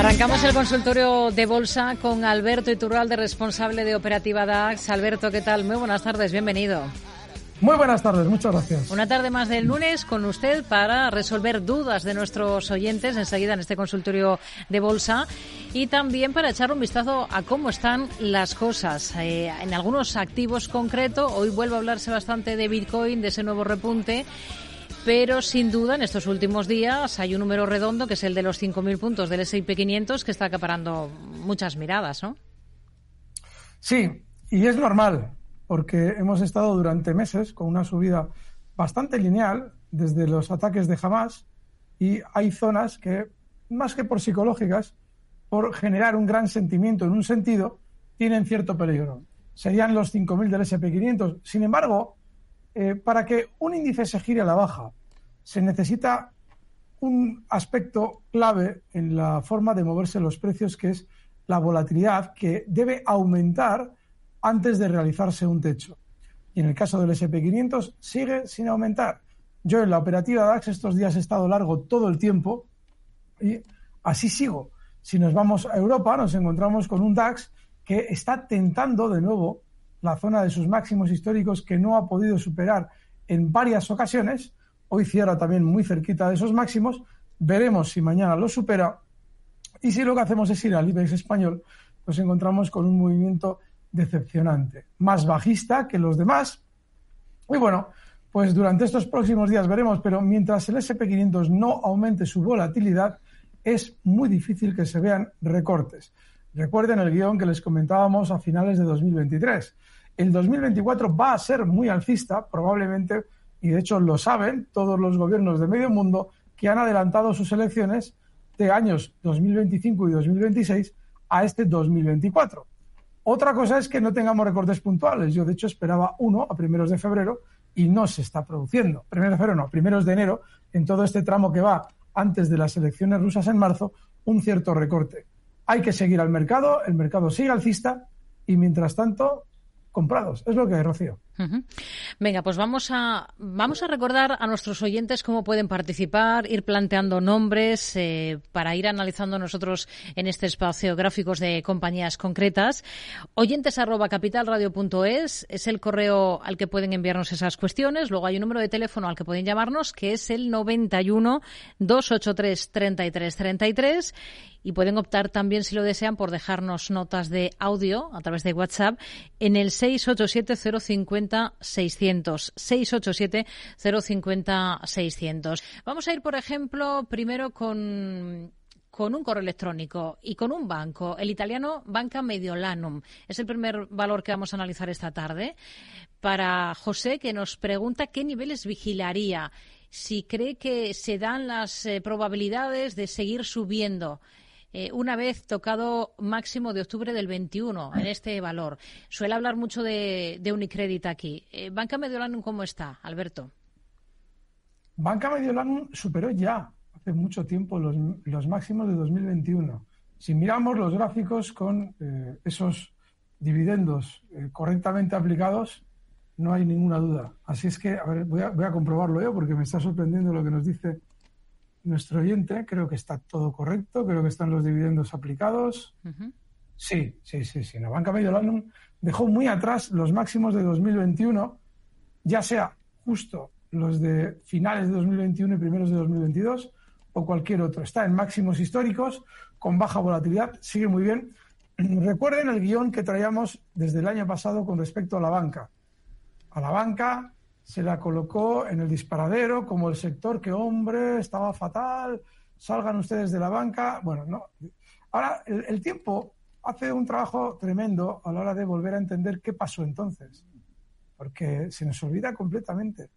Arrancamos el consultorio de bolsa con Alberto Iturralde, responsable de Operativa DAX. Alberto, ¿qué tal? Muy buenas tardes, bienvenido. Muy buenas tardes, muchas gracias. Una tarde más del lunes con usted para resolver dudas de nuestros oyentes enseguida en este consultorio de bolsa y también para echar un vistazo a cómo están las cosas eh, en algunos activos concretos. Hoy vuelve a hablarse bastante de Bitcoin, de ese nuevo repunte pero sin duda en estos últimos días hay un número redondo que es el de los 5.000 puntos del S&P 500 que está acaparando muchas miradas, ¿no? Sí, y es normal, porque hemos estado durante meses con una subida bastante lineal desde los ataques de Hamas y hay zonas que, más que por psicológicas, por generar un gran sentimiento en un sentido, tienen cierto peligro. Serían los 5.000 del SP500. Sin embargo, eh, para que un índice se gire a la baja, se necesita un aspecto clave en la forma de moverse los precios, que es la volatilidad, que debe aumentar antes de realizarse un techo. Y en el caso del SP500 sigue sin aumentar. Yo en la operativa DAX estos días he estado largo todo el tiempo y así sigo. Si nos vamos a Europa, nos encontramos con un DAX que está tentando de nuevo la zona de sus máximos históricos que no ha podido superar en varias ocasiones. Hoy cierra también muy cerquita de esos máximos. Veremos si mañana lo supera. Y si lo que hacemos es ir al IBEX español, nos encontramos con un movimiento decepcionante, más bajista que los demás. Y bueno, pues durante estos próximos días veremos, pero mientras el SP500 no aumente su volatilidad, es muy difícil que se vean recortes. Recuerden el guion que les comentábamos a finales de 2023. El 2024 va a ser muy alcista, probablemente, y de hecho lo saben todos los gobiernos de medio mundo que han adelantado sus elecciones de años 2025 y 2026 a este 2024. Otra cosa es que no tengamos recortes puntuales. Yo, de hecho, esperaba uno a primeros de febrero y no se está produciendo. Primeros de febrero, no, primeros de enero, en todo este tramo que va antes de las elecciones rusas en marzo, un cierto recorte. Hay que seguir al mercado, el mercado sigue alcista y mientras tanto comprados. Es lo que hay, Rocío. Venga, pues vamos a, vamos a recordar a nuestros oyentes cómo pueden participar, ir planteando nombres eh, para ir analizando nosotros en este espacio gráficos de compañías concretas. Oyentes arroba capitalradio.es es el correo al que pueden enviarnos esas cuestiones. Luego hay un número de teléfono al que pueden llamarnos que es el 91 283 33 33 y pueden optar también, si lo desean, por dejarnos notas de audio a través de WhatsApp en el 687 050 600. 687 050 600. Vamos a ir, por ejemplo, primero con con un correo electrónico y con un banco, el italiano Banca Mediolanum. Es el primer valor que vamos a analizar esta tarde. Para José, que nos pregunta qué niveles vigilaría, si cree que se dan las eh, probabilidades de seguir subiendo eh, una vez tocado máximo de octubre del 21 en este valor. Suele hablar mucho de, de Unicredit aquí. Eh, ¿Banca Mediolanum cómo está, Alberto? Banca Mediolanum superó ya hace mucho tiempo los, los máximos de 2021. Si miramos los gráficos con eh, esos dividendos correctamente aplicados, no hay ninguna duda. Así es que, a ver, voy a, voy a comprobarlo yo porque me está sorprendiendo lo que nos dice nuestro oyente, creo que está todo correcto, creo que están los dividendos aplicados. Sí, sí, sí, sí. La banca Mediolanum dejó muy atrás los máximos de 2021, ya sea justo los de finales de 2021 y primeros de 2022 o cualquier otro. Está en máximos históricos, con baja volatilidad, sigue muy bien. Recuerden el guion que traíamos desde el año pasado con respecto a la banca. A la banca se la colocó en el disparadero como el sector que, hombre, estaba fatal, salgan ustedes de la banca. Bueno, no. Ahora, el, tiempo hace un trabajo tremendo a la hora de volver a entender qué pasó entonces, porque se nos olvida completamente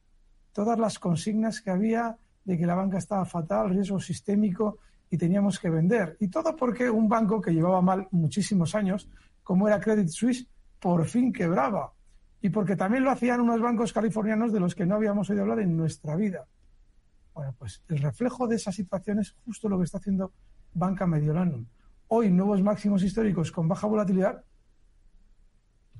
todas las consignas que había de que la banca estaba fatal, riesgo sistémico y teníamos que vender. Y todo porque un banco que llevaba mal muchísimos años, como era Credit Suisse, por fin quebraba y porque también lo hacían unos bancos californianos de los que no habíamos oído hablar en nuestra vida. Bueno, pues el reflejo de esa situación es justo lo que está haciendo Banca Mediolanum. Hoy nuevos máximos históricos con baja volatilidad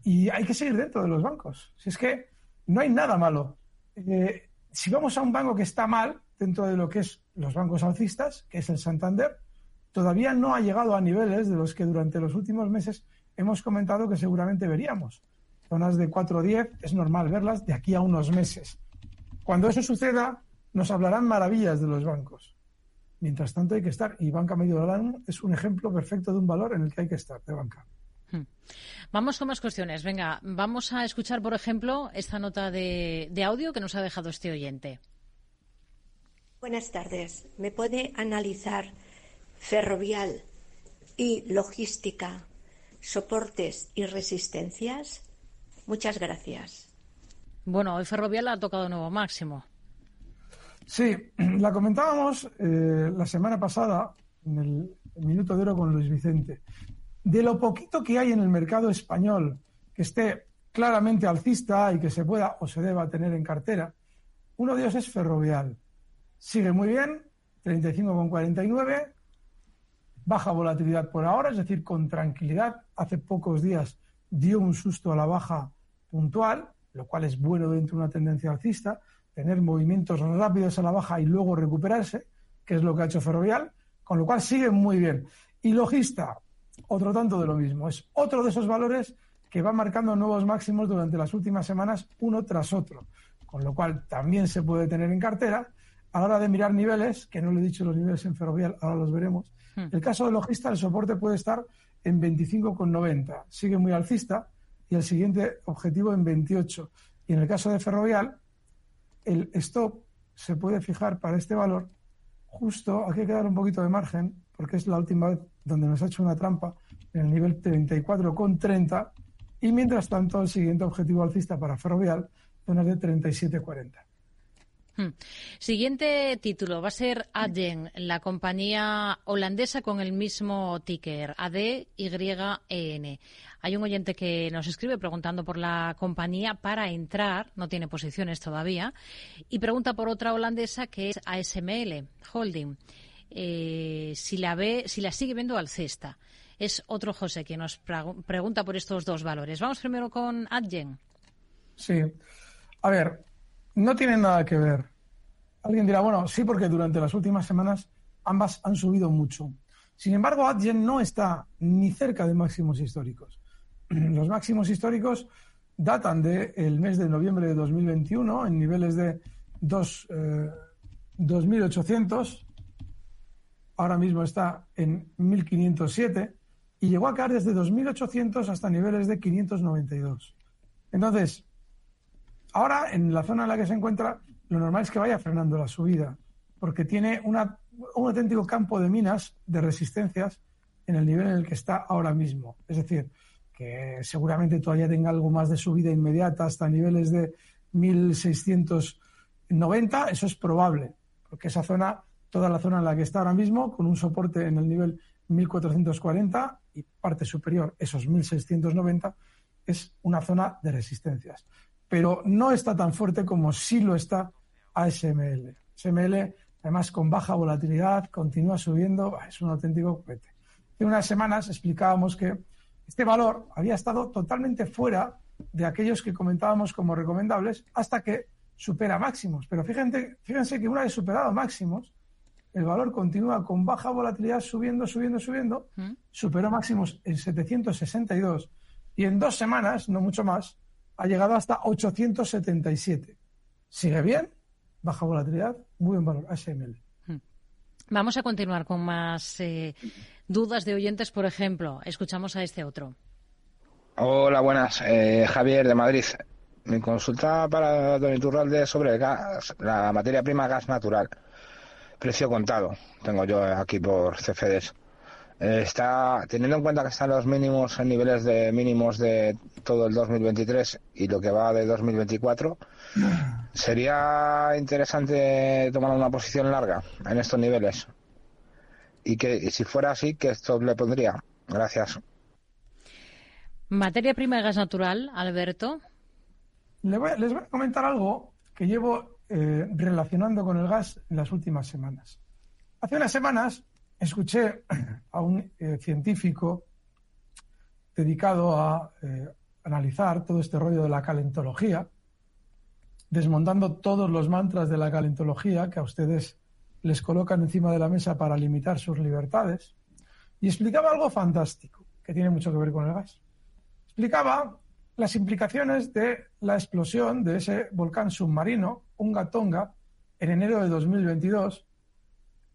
y hay que seguir dentro de los bancos. Si es que no hay nada malo. Eh, si vamos a un banco que está mal dentro de lo que es los bancos alcistas, que es el Santander, todavía no ha llegado a niveles de los que durante los últimos meses hemos comentado que seguramente veríamos. Zonas de 4.10 es normal verlas de aquí a unos meses. Cuando eso suceda, nos hablarán maravillas de los bancos. Mientras tanto hay que estar, y banca medio dólar es un ejemplo perfecto de un valor en el que hay que estar, de banca. Hmm. Vamos con más cuestiones. Venga, vamos a escuchar, por ejemplo, esta nota de, de audio que nos ha dejado este oyente. Buenas tardes. ¿Me puede analizar ferrovial y logística, soportes y resistencias? Muchas gracias. Bueno, hoy ferrovial ha tocado nuevo máximo. Sí, la comentábamos eh, la semana pasada en el Minuto de Oro con Luis Vicente. De lo poquito que hay en el mercado español que esté claramente alcista y que se pueda o se deba tener en cartera, uno de ellos es Ferrovial. Sigue muy bien, 35,49, baja volatilidad por ahora, es decir, con tranquilidad. Hace pocos días dio un susto a la baja puntual, lo cual es bueno dentro de una tendencia alcista tener movimientos rápidos a la baja y luego recuperarse, que es lo que ha hecho Ferrovial, con lo cual sigue muy bien. Y Logista, otro tanto de lo mismo, es otro de esos valores que va marcando nuevos máximos durante las últimas semanas, uno tras otro, con lo cual también se puede tener en cartera. A la hora de mirar niveles, que no le he dicho los niveles en Ferrovial, ahora los veremos, hmm. el caso de Logista, el soporte puede estar en 25,90, sigue muy alcista, y el siguiente objetivo en 28. Y en el caso de Ferrovial, el stop se puede fijar para este valor justo, aquí hay que dar un poquito de margen, porque es la última vez donde nos ha hecho una trampa en el nivel 34,30 y mientras tanto el siguiente objetivo alcista para Ferrovial, zonas de 37,40. Hmm. Siguiente título va a ser Adyen, la compañía holandesa con el mismo ticker, ADYEN. Hay un oyente que nos escribe preguntando por la compañía para entrar, no tiene posiciones todavía, y pregunta por otra holandesa que es ASML Holding. Eh, si la ve, si la sigue viendo al cesta. Es otro José que nos pregunta por estos dos valores. Vamos primero con Adyen. Sí. A ver, no tienen nada que ver. Alguien dirá, bueno, sí, porque durante las últimas semanas ambas han subido mucho. Sin embargo, Adyen no está ni cerca de máximos históricos. Los máximos históricos datan del mes de noviembre de 2021 en niveles de 2.800. Eh, Ahora mismo está en 1.507 y llegó a caer desde 2.800 hasta niveles de 592. Entonces, Ahora, en la zona en la que se encuentra, lo normal es que vaya frenando la subida, porque tiene un auténtico campo de minas, de resistencias, en el nivel en el que está ahora mismo. Es decir, que seguramente todavía tenga algo más de subida inmediata hasta niveles de 1690, eso es probable, porque esa zona, toda la zona en la que está ahora mismo, con un soporte en el nivel 1440 y parte superior, esos 1690, es una zona de resistencias pero no está tan fuerte como sí lo está ASML. ASML, además con baja volatilidad, continúa subiendo, es un auténtico cohete. Hace unas semanas explicábamos que este valor había estado totalmente fuera de aquellos que comentábamos como recomendables hasta que supera máximos. Pero fíjense, fíjense que una vez superado máximos, el valor continúa con baja volatilidad subiendo, subiendo, subiendo, superó máximos en 762 y en dos semanas, no mucho más, ha llegado hasta 877. Sigue bien, baja volatilidad, muy buen valor, HML. Vamos a continuar con más eh, dudas de oyentes, por ejemplo. Escuchamos a este otro. Hola, buenas. Eh, Javier de Madrid. Mi consulta para Don Iturralde sobre el gas, la materia prima gas natural. Precio contado. Tengo yo aquí por CFDs. Eh, está teniendo en cuenta que están los mínimos en niveles de mínimos de todo el 2023 y lo que va de 2024 sería interesante tomar una posición larga en estos niveles. Y que si fuera así que esto le pondría. Gracias. Materia prima de gas natural Alberto. Les voy, a comentar algo que llevo eh, relacionando con el gas en las últimas semanas. Hace unas semanas escuché a un eh, científico dedicado a eh, analizar todo este rollo de la calentología, desmontando todos los mantras de la calentología que a ustedes les colocan encima de la mesa para limitar sus libertades. y explicaba algo fantástico, que tiene mucho que ver con el gas. Explicaba las implicaciones de la explosión de ese volcán submarino, Unga Tonga, en enero de 2022,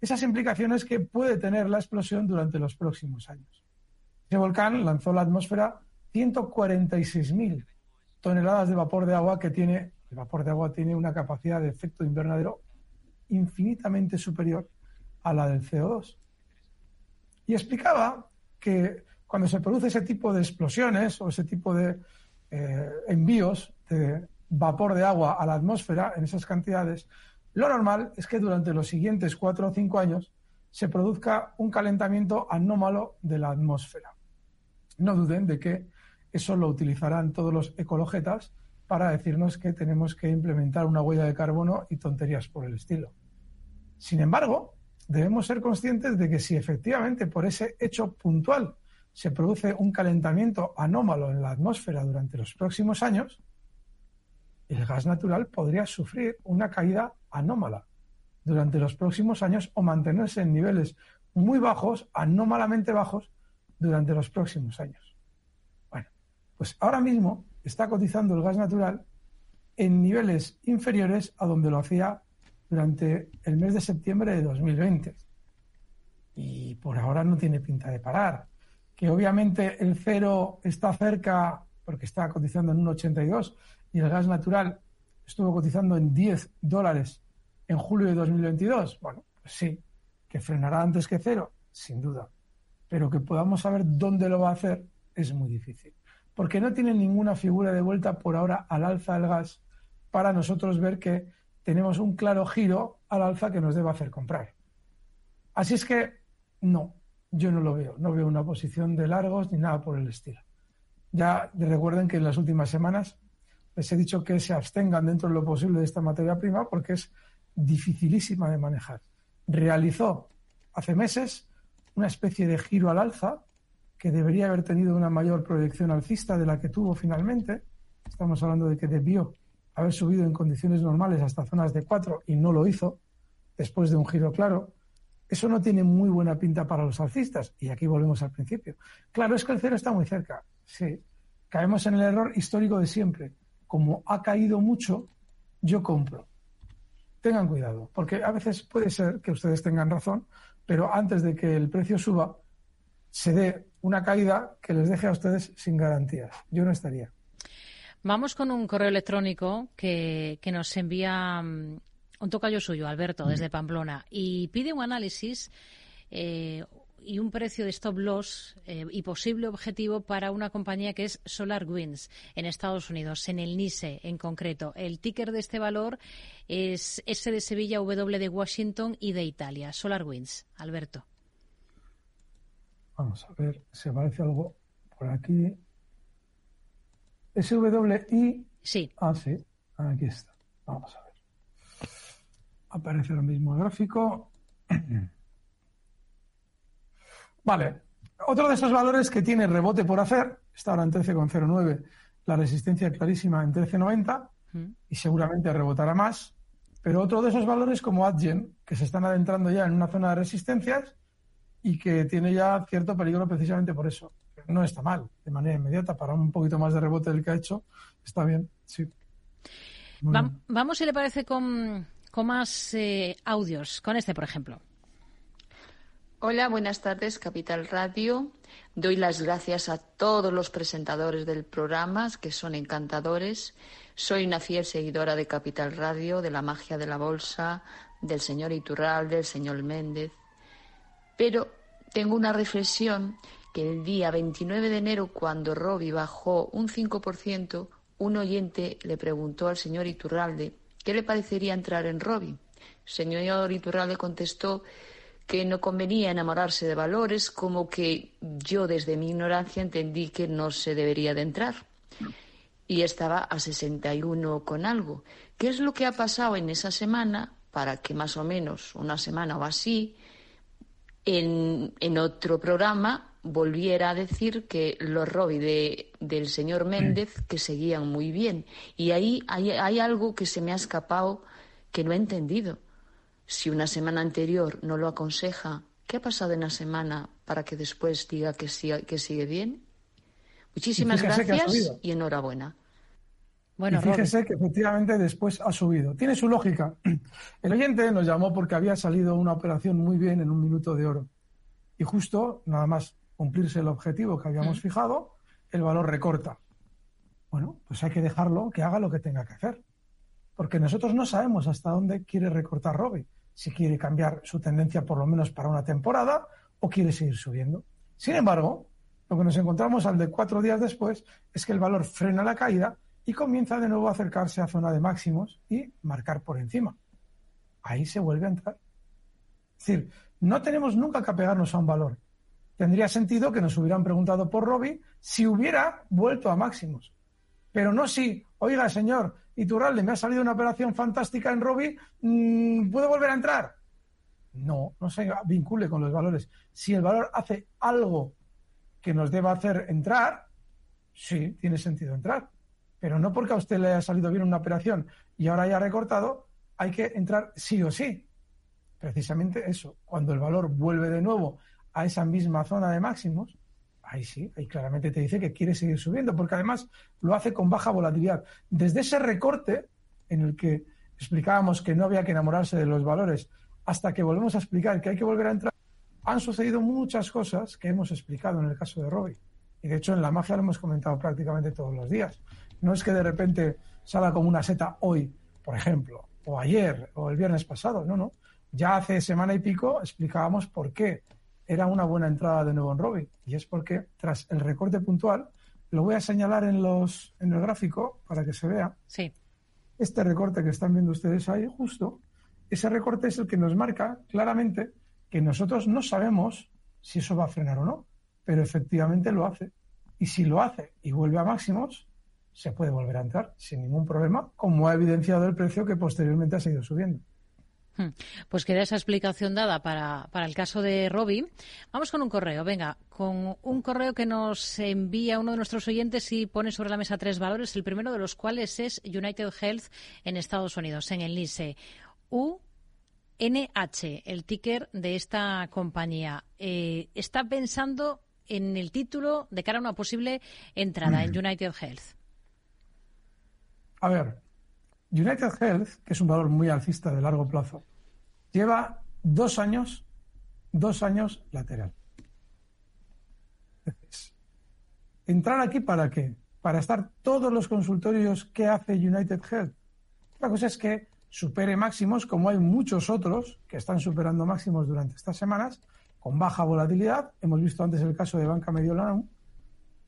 esas implicaciones que puede tener la explosión durante los próximos años. Ese volcán lanzó a la atmósfera 146.000 toneladas de vapor de agua que tiene, el vapor de agua tiene una capacidad de efecto invernadero infinitamente superior a la del CO2. Y explicaba que cuando se produce ese tipo de explosiones o ese tipo de eh, envíos de vapor de agua a la atmósfera en esas cantidades, lo normal es que durante los siguientes cuatro o cinco años se produzca un calentamiento anómalo de la atmósfera. No duden de que eso lo utilizarán todos los ecologetas para decirnos que tenemos que implementar una huella de carbono y tonterías por el estilo. Sin embargo, debemos ser conscientes de que si efectivamente por ese hecho puntual se produce un calentamiento anómalo en la atmósfera durante los próximos años, el gas natural podría sufrir una caída anómala durante los próximos años o mantenerse en niveles muy bajos, anómalamente bajos, durante los próximos años. Bueno, pues ahora mismo está cotizando el gas natural en niveles inferiores a donde lo hacía durante el mes de septiembre de 2020. Y por ahora no tiene pinta de parar. Que obviamente el cero está cerca porque está cotizando en 1,82 y el gas natural estuvo cotizando en 10 dólares en julio de 2022. Bueno, pues sí, que frenará antes que cero, sin duda. Pero que podamos saber dónde lo va a hacer es muy difícil. Porque no tiene ninguna figura de vuelta por ahora al alza del gas para nosotros ver que tenemos un claro giro al alza que nos debe hacer comprar. Así es que no, yo no lo veo. No veo una posición de largos ni nada por el estilo. Ya recuerden que en las últimas semanas les he dicho que se abstengan dentro de lo posible de esta materia prima porque es dificilísima de manejar. Realizó hace meses una especie de giro al alza que debería haber tenido una mayor proyección alcista de la que tuvo finalmente. Estamos hablando de que debió haber subido en condiciones normales hasta zonas de 4 y no lo hizo, después de un giro claro, eso no tiene muy buena pinta para los alcistas. Y aquí volvemos al principio. Claro, es que el cero está muy cerca. Sí, caemos en el error histórico de siempre. Como ha caído mucho, yo compro. Tengan cuidado, porque a veces puede ser que ustedes tengan razón, pero antes de que el precio suba, se dé una caída que les deje a ustedes sin garantías. Yo no estaría. Vamos con un correo electrónico que, nos envía mm, un tocayo suyo, Alberto, desde Pamplona, y pide un análisis eh, y un precio de stop loss eh, y posible objetivo para una compañía que es Solar Winds en Estados Unidos, en el NISE en concreto. El ticker de este valor es S de Sevilla, W de Washington y de Italia. Solar Winds, Alberto. Vamos a ver si aparece algo por aquí. SWI. Sí. Ah, sí. Aquí está. Vamos a ver. Aparece lo mismo el gráfico. Vale. Otro de esos valores que tiene rebote por hacer, está ahora en 13,09, la resistencia clarísima en 13,90 y seguramente rebotará más. Pero otro de esos valores como Adyen, que se están adentrando ya en una zona de resistencias y que tiene ya cierto peligro precisamente por eso no está mal de manera inmediata. Para un poquito más de rebote del que ha hecho, está bien, sí. vamos, si le parece, con, con más eh, audios. Con este, por ejemplo. Hola, buenas tardes, Capital Radio. Doy las gracias a todos los presentadores del programa, que son encantadores. Soy una fiel seguidora de Capital Radio, de la magia de la bolsa, del señor Iturral, del señor Méndez. Pero tengo una reflexión que el día 29 de enero, cuando Robbie bajó un 5%, un oyente le preguntó al señor Iturralde qué le parecería entrar en Robbie. El señor Iturralde contestó que no convenía enamorarse de valores, como que yo desde mi ignorancia entendí que no se debería de entrar. Y estaba a 61 con algo. ¿Qué es lo que ha pasado en esa semana para que más o menos una semana o así, en, en otro programa, volviera a decir que los Robbie de, del señor Méndez que seguían muy bien. Y ahí hay, hay, algo que se me ha escapado que no he entendido. Si una semana anterior no lo aconseja ¿Qué ha pasado en la semana para que después diga que, que sigue bien? Muchísimas gracias y enhorabuena. Bueno, y fíjese que efectivamente después ha subido. Tiene su lógica. El oyente nos llamó porque había salido una operación muy bien en un minuto de oro. Y justo, nada más cumplirse el objetivo que habíamos mm. fijado, el valor recorta. Bueno, pues hay que dejarlo que haga lo que tenga que hacer. Porque nosotros no sabemos hasta dónde quiere recortar Robbie si quiere cambiar su tendencia por lo menos para una temporada o quiere seguir subiendo. Sin embargo, lo que nos encontramos al de cuatro días después es que el valor frena la caída y comienza de nuevo a acercarse a zona de máximos y marcar por encima. Ahí se vuelve a entrar. Es decir, no tenemos nunca que apegarnos a un valor. Tendría sentido que nos hubieran preguntado por Robbie si hubiera vuelto a máximos. Pero no si, oiga, señor, Iturralde, me ha salido una operación fantástica en Robbie, mm, ¿puedo volver a entrar? No, no se vincule con los valores. Si el valor hace algo que nos deba hacer entrar, sí, tiene sentido entrar. Pero no porque a usted le haya salido bien una operación y ahora haya recortado, hay que entrar sí o sí. Precisamente eso, cuando el valor vuelve de nuevo a esa misma zona de máximos, ahí sí, ahí claramente te dice que quiere seguir subiendo, porque además lo hace con baja volatilidad. Desde ese recorte en el que explicábamos que no había que enamorarse de los valores, hasta que volvemos a explicar que hay que volver a entrar, han sucedido muchas cosas que hemos explicado en el caso de Robbie. Y de hecho en la magia lo hemos comentado prácticamente todos los días. No es que de repente salga como una seta hoy, por ejemplo, o ayer, o el viernes pasado, no, no. Ya hace semana y pico explicábamos por qué era una buena entrada de nuevo en Robbie. Y es porque tras el recorte puntual, lo voy a señalar en, los, en el gráfico para que se vea. Sí. Este recorte que están viendo ustedes ahí, justo, ese recorte es el que nos marca claramente que nosotros no sabemos si eso va a frenar o no, pero efectivamente lo hace. Y si lo hace y vuelve a máximos, se puede volver a entrar sin ningún problema, como ha evidenciado el precio que posteriormente ha seguido subiendo. Hmm. Pues queda esa explicación dada para, para el caso de Robbie. Vamos con un correo, venga, con un correo que nos envía uno de nuestros oyentes y pone sobre la mesa tres valores, el primero de los cuales es United Health en Estados Unidos, en el NICE. UNH, el ticker de esta compañía. Eh, está pensando en el título de cara a una posible entrada en United Health. A ver, United Health, que es un valor muy alcista de largo plazo, lleva dos años, dos años lateral. ¿Entrar aquí para qué? Para estar todos los consultorios que hace United Health. La cosa es que supere máximos, como hay muchos otros que están superando máximos durante estas semanas, con baja volatilidad. Hemos visto antes el caso de Banca Mediolanum.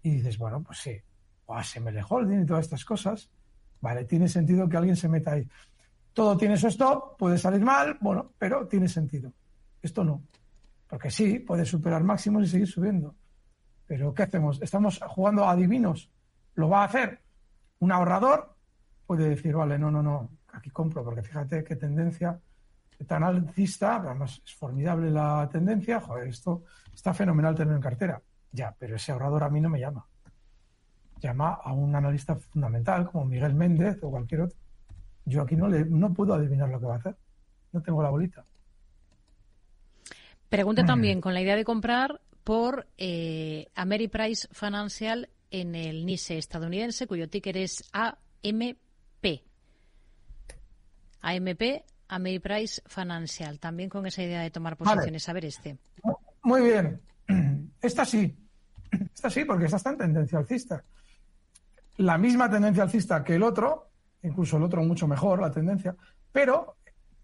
Y dices, bueno, pues sí, o ASML Holding y todas estas cosas. Vale, tiene sentido que alguien se meta ahí. Todo tiene su stop, puede salir mal, bueno, pero tiene sentido. Esto no. Porque sí, puede superar máximos y seguir subiendo. Pero ¿qué hacemos? Estamos jugando a divinos. ¿Lo va a hacer? Un ahorrador puede decir, vale, no, no, no, aquí compro, porque fíjate qué tendencia tan alcista, además es formidable la tendencia, joder, esto está fenomenal tener en cartera. Ya, pero ese ahorrador a mí no me llama llama a un analista fundamental como Miguel Méndez o cualquier otro. Yo aquí no, le, no puedo adivinar lo que va a hacer. No tengo la bolita. Pregunta también con la idea de comprar por eh, Ameriprise Financial en el NISE estadounidense, cuyo ticker es AMP. AMP, Ameriprise Financial. También con esa idea de tomar posiciones. A ver este. Muy bien. Esta sí. Esta sí, porque esta está en tendencia alcista la misma tendencia alcista que el otro, incluso el otro mucho mejor, la tendencia, pero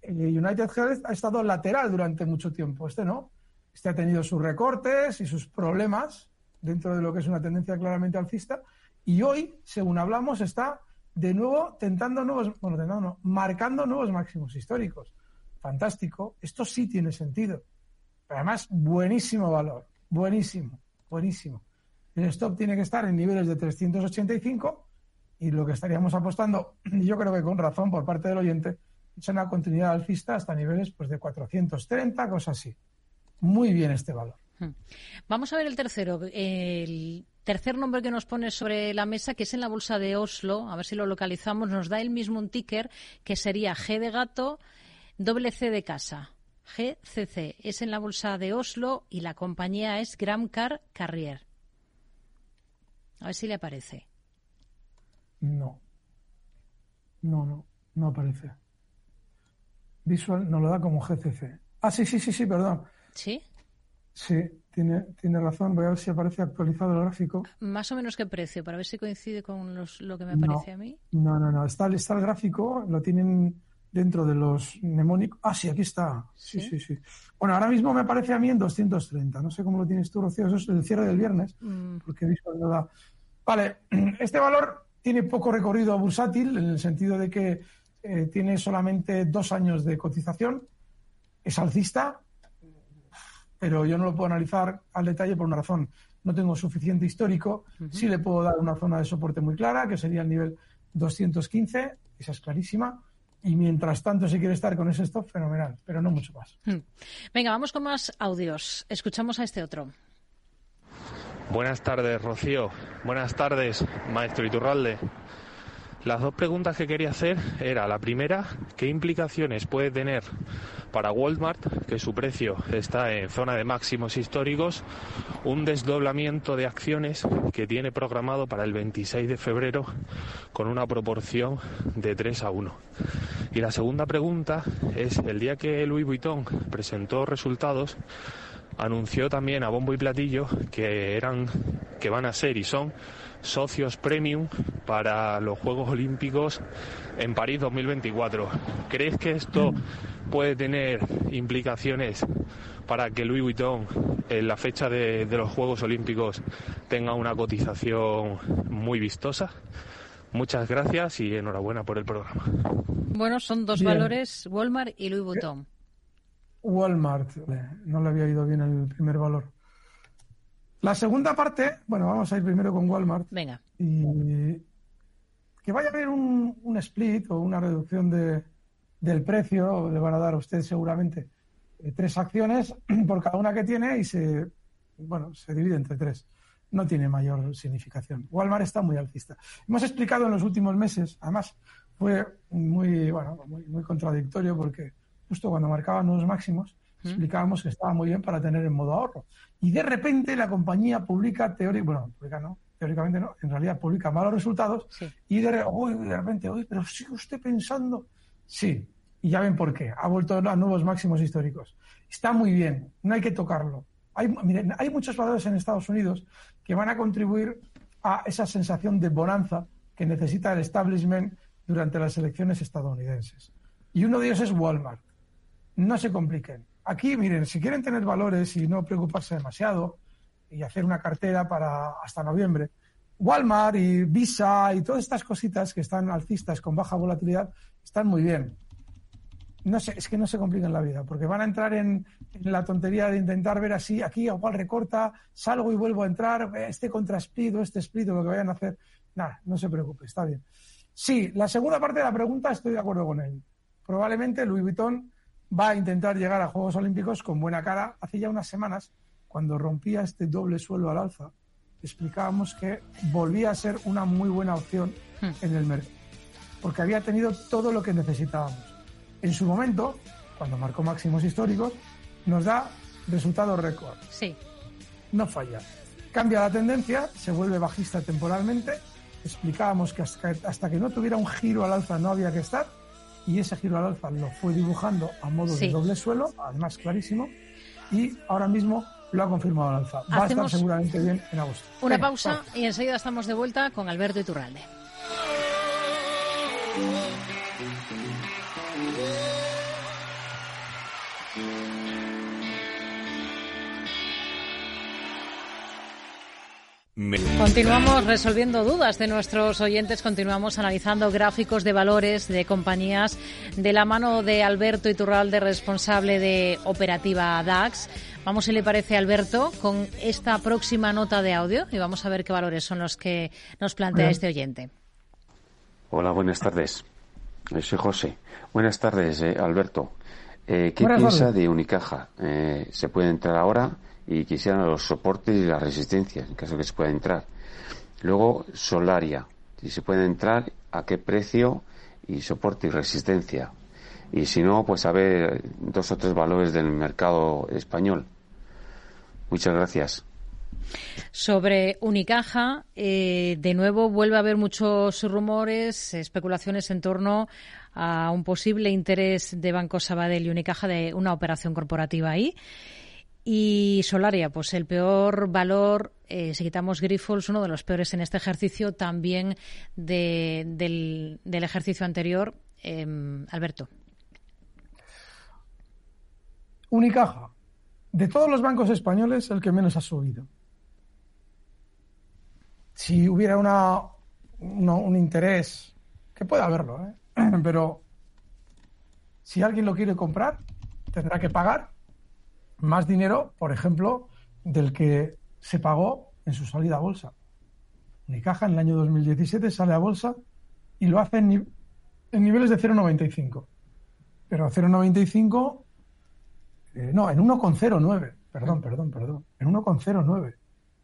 United Health ha estado lateral durante mucho tiempo. Este no. Este ha tenido sus recortes y sus problemas dentro de lo que es una tendencia claramente alcista. Y hoy, según hablamos, está de nuevo tentando nuevos, bueno, tentando no, marcando nuevos máximos históricos. Fantástico. Esto sí tiene sentido. Pero además, buenísimo valor. Buenísimo. Buenísimo. El stop tiene que estar en niveles de 385 y lo que estaríamos apostando, yo creo que con razón por parte del oyente, es una continuidad alcista hasta niveles pues, de 430, cosas así. Muy bien este valor. Hmm. Vamos a ver el tercero. El tercer nombre que nos pone sobre la mesa, que es en la bolsa de Oslo, a ver si lo localizamos, nos da el mismo un ticker que sería G de gato, doble C de casa. GCC. Es en la bolsa de Oslo y la compañía es Gramcar Carrier. A ver si le aparece. No. No, no, no aparece. Visual nos lo da como GCC. Ah, sí, sí, sí, sí, perdón. ¿Sí? Sí, tiene, tiene razón. Voy a ver si aparece actualizado el gráfico. Más o menos qué precio, para ver si coincide con lo que me aparece a mí. No, no, no. Está, está el gráfico, lo tienen dentro de los mnemónicos. Ah, sí, aquí está. Sí, sí, sí, Bueno, ahora mismo me aparece a mí en 230. No sé cómo lo tienes tú, Rocío. Eso es el cierre del viernes, mm. porque Visual no da. Vale, este valor tiene poco recorrido bursátil en el sentido de que eh, tiene solamente dos años de cotización. Es alcista, pero yo no lo puedo analizar al detalle por una razón. No tengo suficiente histórico. Sí le puedo dar una zona de soporte muy clara, que sería el nivel 215. Esa es clarísima y mientras tanto, si quiere estar con ese stop, fenomenal, pero no mucho más. Hmm. Venga, vamos con más audios. Escuchamos a este otro. Buenas tardes, Rocío. Buenas tardes, maestro Iturralde. Las dos preguntas que quería hacer era la primera, ¿qué implicaciones puede tener para Walmart, que su precio está en zona de máximos históricos, un desdoblamiento de acciones que tiene programado para el 26 de febrero con una proporción de 3 a 1? Y la segunda pregunta es, el día que Louis Vuitton presentó resultados, anunció también a bombo y platillo que eran que van a ser y son socios premium para los Juegos Olímpicos en París 2024. ¿Crees que esto puede tener implicaciones para que Louis Vuitton en la fecha de, los Juegos Olímpicos tenga una cotización muy vistosa? Muchas gracias y enhorabuena por el programa. Bueno, son dos valores, Walmart y Louis Vuitton. Walmart, no le había ido bien el primer valor. La segunda parte, bueno, vamos a ir primero con Walmart. Venga. Y que vaya a haber un, split o una reducción de, del precio, le van a dar a usted seguramente eh, tres acciones por cada una que tiene y se, bueno, se divide entre tres. No tiene mayor significación. Walmart está muy alcista. Hemos explicado en los últimos meses, además fue muy, bueno, muy, muy contradictorio porque justo cuando marcaban nuevos máximos, explicábamos que estaba muy bien para tener en modo ahorro. Y de repente la compañía publica teóricamente, bueno, publica no, teóricamente no, en realidad publica malos resultados y de, de repente, uy, pero sigue usted pensando. Sí, y ya ven por qué. Ha vuelto a nuevos máximos históricos. Está muy bien, no hay que tocarlo. Hay, miren, hay muchos valores en Estados Unidos que van a contribuir a esa sensación de bonanza que necesita el establishment durante las elecciones estadounidenses. Y uno de ellos es Walmart. No se compliquen aquí, miren, si quieren tener valores y no preocuparse demasiado y hacer una cartera para hasta noviembre, Walmart y Visa y todas estas cositas que están alcistas con baja volatilidad están muy bien. No sé, es que no se compliquen la vida, porque van a entrar en, la tontería de intentar ver así, aquí igual recorta, salgo y vuelvo a entrar, este contra o este split o lo que vayan a hacer. Nada, no se preocupe, está bien. Sí, la segunda parte de la pregunta estoy de acuerdo con él. Probablemente Louis Vuitton va a intentar llegar a Juegos Olímpicos con buena cara. Hace ya unas semanas, cuando rompía este doble suelo al alza, explicábamos que volvía a ser una muy buena opción hmm. en el mercado, porque había tenido todo lo que necesitábamos. En su momento, cuando marcó máximos históricos, nos da resultados récord. Sí. No falla. Cambia la tendencia, se vuelve bajista temporalmente. Explicábamos que hasta que no tuviera un giro al alza no había que estar y ese giro al alfa lo fue dibujando a modo de doble suelo, además clarísimo, y ahora mismo lo ha confirmado al alfa. Va a estar seguramente bien en agosto. Una pausa y enseguida estamos de vuelta con Alberto Iturralde. Continuamos resolviendo dudas de nuestros oyentes, continuamos analizando gráficos de valores de compañías de la mano de Alberto Iturralde, responsable de Operativa DAX. Vamos, si le parece, Alberto, con esta próxima nota de audio y vamos a ver qué valores son los que nos plantea este oyente. Hola, buenas tardes. Eh, soy José. Buenas tardes, eh, Alberto. Eh, ¿Qué piensa de Unicaja? ¿Se puede entrar ahora? Y quisieran los soportes y las resistencias, en caso que se pueda entrar. Luego, Solaria, si se puede entrar, a qué precio y soporte y resistencia. y si no, pues a ver dos o tres valores del mercado español. Muchas gracias. Sobre Unicaja, eh, de nuevo vuelve a haber muchos rumores, especulaciones en torno a un posible interés de Banco Sabadell y Unicaja de una operación corporativa ahí. Y Solaria, pues el peor valor, eh, si quitamos Grifols, uno de los peores en este ejercicio, también del, ejercicio anterior. Em, Alberto. Unicaja, de todos los bancos españoles, el que menos ha subido. Si hubiera una, un interés, que puede haberlo, ¿eh? pero si alguien lo quiere comprar, tendrá que pagar más dinero, por ejemplo, del que se pagó en su salida a bolsa. Unicaja en el año 2017 sale a bolsa y lo hace en, en niveles de 0,95. Pero a 0,95, eh, no, en 1,09, perdón, perdón, perdón, en 1,09.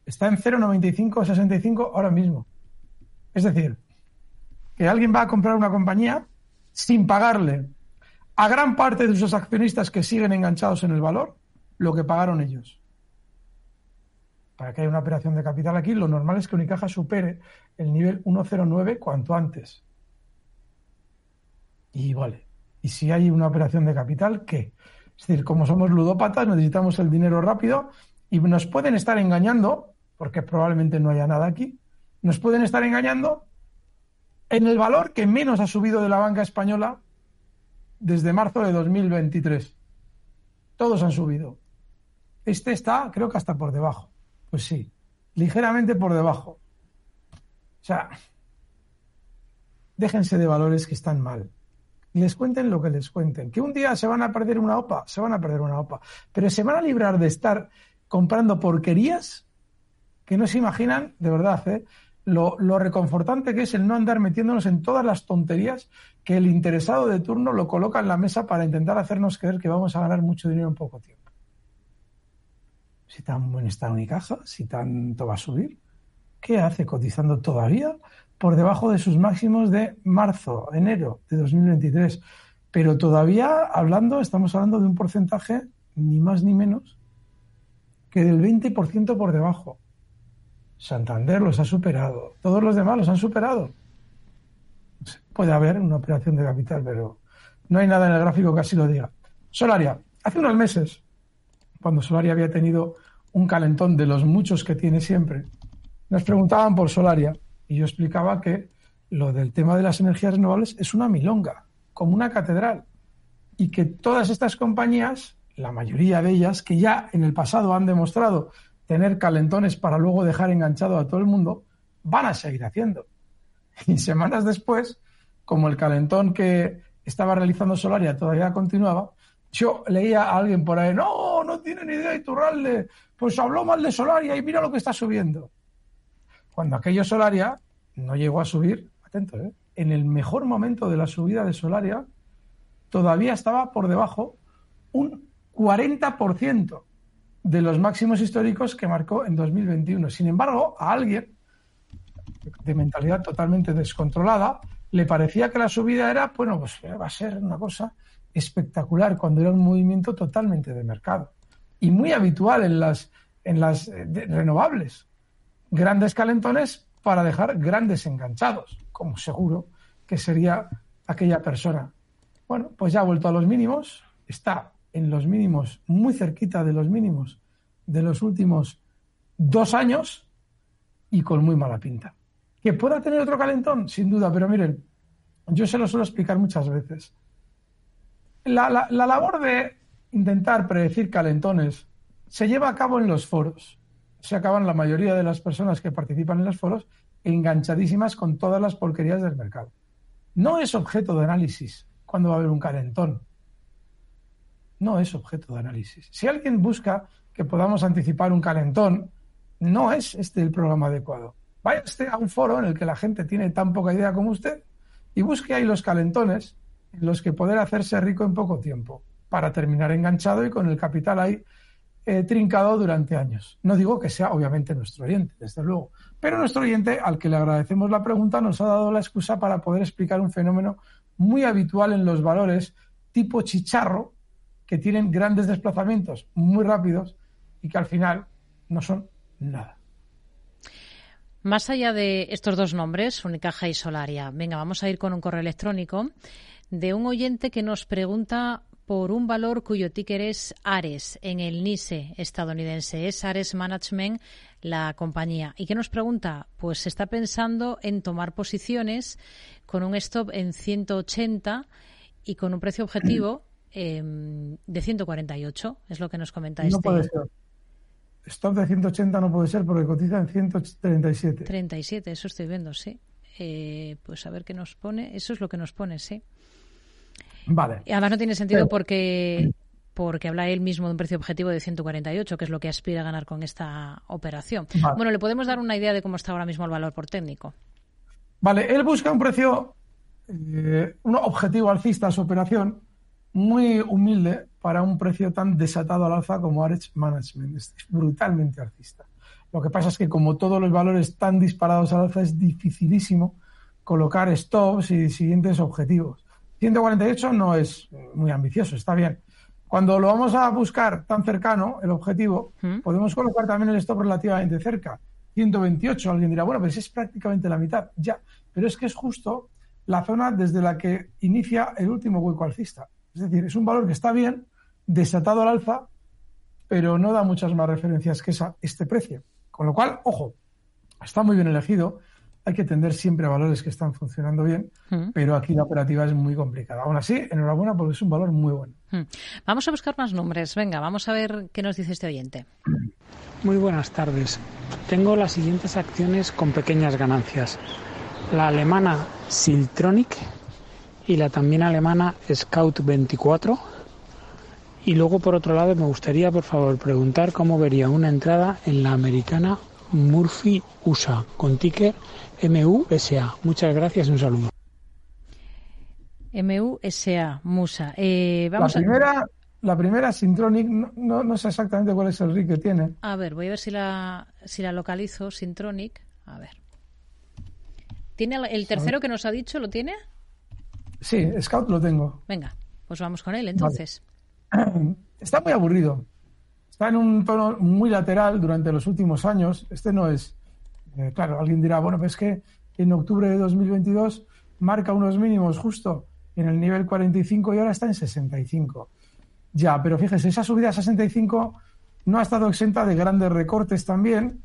Está en 0,95-65 ahora mismo. Es decir, que alguien va a comprar una compañía sin pagarle a gran parte de sus accionistas que siguen enganchados en el valor lo que pagaron ellos. Para que haya una operación de capital aquí, lo normal es que Unicaja supere el nivel 109 cuanto antes. Y vale. Y si hay una operación de capital, ¿qué? Es decir, como somos ludópatas, necesitamos el dinero rápido y nos pueden estar engañando, porque probablemente no haya nada aquí, nos pueden estar engañando en el valor que menos ha subido de la banca española desde marzo de 2023. Todos han subido. Este está, creo que hasta por debajo. Pues sí, ligeramente por debajo. O sea, déjense de valores que están mal. Les cuenten lo que les cuenten. Que un día se van a perder una OPA, se van a perder una OPA. Pero se van a librar de estar comprando porquerías que no se imaginan, de verdad, ¿eh? lo, reconfortante que es el no andar metiéndonos en todas las tonterías que el interesado de turno lo coloca en la mesa para intentar hacernos creer que vamos a ganar mucho dinero en poco tiempo. Si tan buen está Unicaja, si tanto va a subir, ¿qué hace cotizando todavía por debajo de sus máximos de marzo, enero de 2023? Pero todavía hablando, estamos hablando de un porcentaje ni más ni menos que del 20% por debajo. Santander los ha superado. Todos los demás los han superado. Puede haber una operación de capital, pero no hay nada en el gráfico que así lo diga. Solaria. Hace unos meses, cuando Solaria había tenido un calentón de los muchos que tiene siempre, nos preguntaban por Solaria y yo explicaba que lo del tema de las energías renovables es una milonga, como una catedral, y que todas estas compañías, la mayoría de ellas, que ya en el pasado han demostrado tener calentones para luego dejar enganchado a todo el mundo, van a seguir haciendo. Y semanas después, como el calentón que estaba realizando Solaria todavía continuaba, yo leía a alguien por ahí, no, no tiene ni idea de Iturralde, pues habló mal de Solaria y mira lo que está subiendo. Cuando aquello Solaria no llegó a subir, atento, ¿eh? en el mejor momento de la subida de Solaria, todavía estaba por debajo un 40% de los máximos históricos que marcó en 2021. Sin embargo, a alguien de mentalidad totalmente descontrolada le parecía que la subida era, bueno, pues va a ser una cosa espectacular cuando era un movimiento totalmente de mercado y muy habitual en las, en las eh, renovables. Grandes calentones para dejar grandes enganchados, como seguro que sería aquella persona. Bueno, pues ya ha vuelto a los mínimos, está en los mínimos, muy cerquita de los mínimos de los últimos dos años y con muy mala pinta. ¿Que pueda tener otro calentón? Sin duda, pero miren, yo se lo suelo explicar muchas veces. La, la labor de intentar predecir calentones se lleva a cabo en los foros. Se acaban la mayoría de las personas que participan en los foros enganchadísimas con todas las porquerías del mercado. No es objeto de análisis cuando va a haber un calentón no es objeto de análisis. Si alguien busca que podamos anticipar un calentón, no es este el programa adecuado. Vaya usted a un foro en el que la gente tiene tan poca idea como usted y busque ahí los calentones los que poder hacerse rico en poco tiempo para terminar enganchado y con el capital ahí eh, trincado durante años. No digo que sea obviamente nuestro oyente, desde luego, pero nuestro oyente, al que le agradecemos la pregunta, nos ha dado la excusa para poder explicar un fenómeno muy habitual en los valores tipo chicharro que tienen grandes desplazamientos muy rápidos y que al final no son nada. Más allá de estos dos nombres, Unicaja y Solaria, venga, vamos a ir con un correo electrónico de un oyente que nos pregunta por un valor cuyo ticker es Ares en el NISE estadounidense. Es Ares Management la compañía. ¿Y qué nos pregunta? Pues se está pensando en tomar posiciones con un stop en 180 y con un precio objetivo em, de 148. Es lo que nos comenta no este. Puede ser. Stop de 180 no puede ser porque cotiza en 137. 37, eso estoy viendo, sí. Eh, pues a ver qué nos pone. Eso es lo que nos pone, sí. Vale. Y además no tiene sentido porque porque habla él mismo de un precio objetivo de 148, que es lo que aspira a ganar con esta operación. Bueno, le podemos dar una idea de cómo está ahora mismo el valor por técnico. Vale, él busca un precio, eh, un objetivo alcista a su operación muy humilde para un precio tan desatado al alza como Ares Management. Es brutalmente alcista. Lo que pasa es que como todos los valores tan disparados al alza es dificilísimo colocar stops y siguientes objetivos. 148 no es muy ambicioso, está bien. Cuando lo vamos a buscar tan cercano, el objetivo, ¿Mm? podemos colocar también el stop relativamente cerca. 128, alguien dirá, bueno, pues es prácticamente la mitad, ya. Pero es que es justo la zona desde la que inicia el último hueco alcista. Es decir, es un valor que está bien, desatado al alza, pero no da muchas más referencias que esa, este precio. Con lo cual, ojo, está muy bien elegido hay que tender siempre a valores que están funcionando bien, mm. pero aquí la operativa es muy complicada. Aún así, enhorabuena porque es un valor muy bueno. Mm. Vamos a buscar más nombres. Venga, vamos a ver qué nos dice este oyente. Muy buenas tardes. Tengo las siguientes acciones con pequeñas ganancias. La alemana Siltronic y la también alemana Scout 24. Y luego, por otro lado, me gustaría, por favor, preguntar cómo vería una entrada en la americana Murphy USA con ticker MUSA. Muchas gracias y un saludo. MUSA, Musa. Eh, vamos la primera, la primera Sintronic, no, no, sé exactamente cuál es el RIC que tiene. A ver, voy a ver si la, si la localizo, Sintronic. A ver. ¿Tiene el tercero que nos ha dicho, lo tiene? Sí, Scout lo tengo. Venga, pues vamos con él entonces. Está muy aburrido. Está en un tono muy lateral durante los últimos años. Este no es eh, claro, alguien dirá, bueno, pues es que en octubre de 2022 marca unos mínimos justo en el nivel 45 y ahora está en 65. Ya, pero fíjese, esa subida a 65 no ha estado exenta de grandes recortes también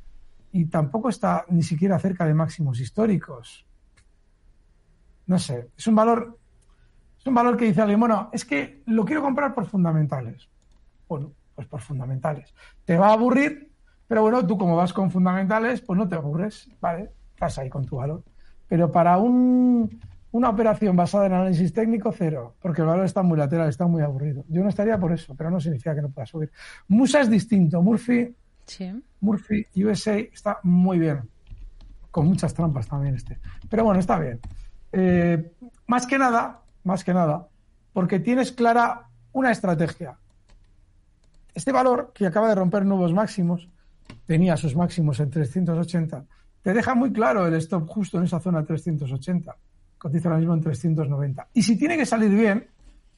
y tampoco está ni siquiera cerca de máximos históricos. No sé, es un valor, es un valor que dice alguien, bueno, es que lo quiero comprar por fundamentales. Bueno, pues por fundamentales. Te va a aburrir pero bueno, tú como vas con fundamentales, pues no te aburres, ¿vale? Estás ahí con tu valor. Pero para un, una operación basada en análisis técnico, cero, porque el valor está muy lateral, está muy aburrido. Yo no estaría por eso, pero no significa que no pueda subir. Musa es distinto. Murphy, Murphy USA está muy bien. Con muchas trampas también este. Pero bueno, está bien. Eh, más que nada, más que nada, porque tienes clara una estrategia. Este valor, que acaba de romper nuevos máximos, tenía sus máximos en 380, te deja muy claro el stop justo en esa zona 380. Cotiza ahora mismo en 390. Y si tiene que salir bien,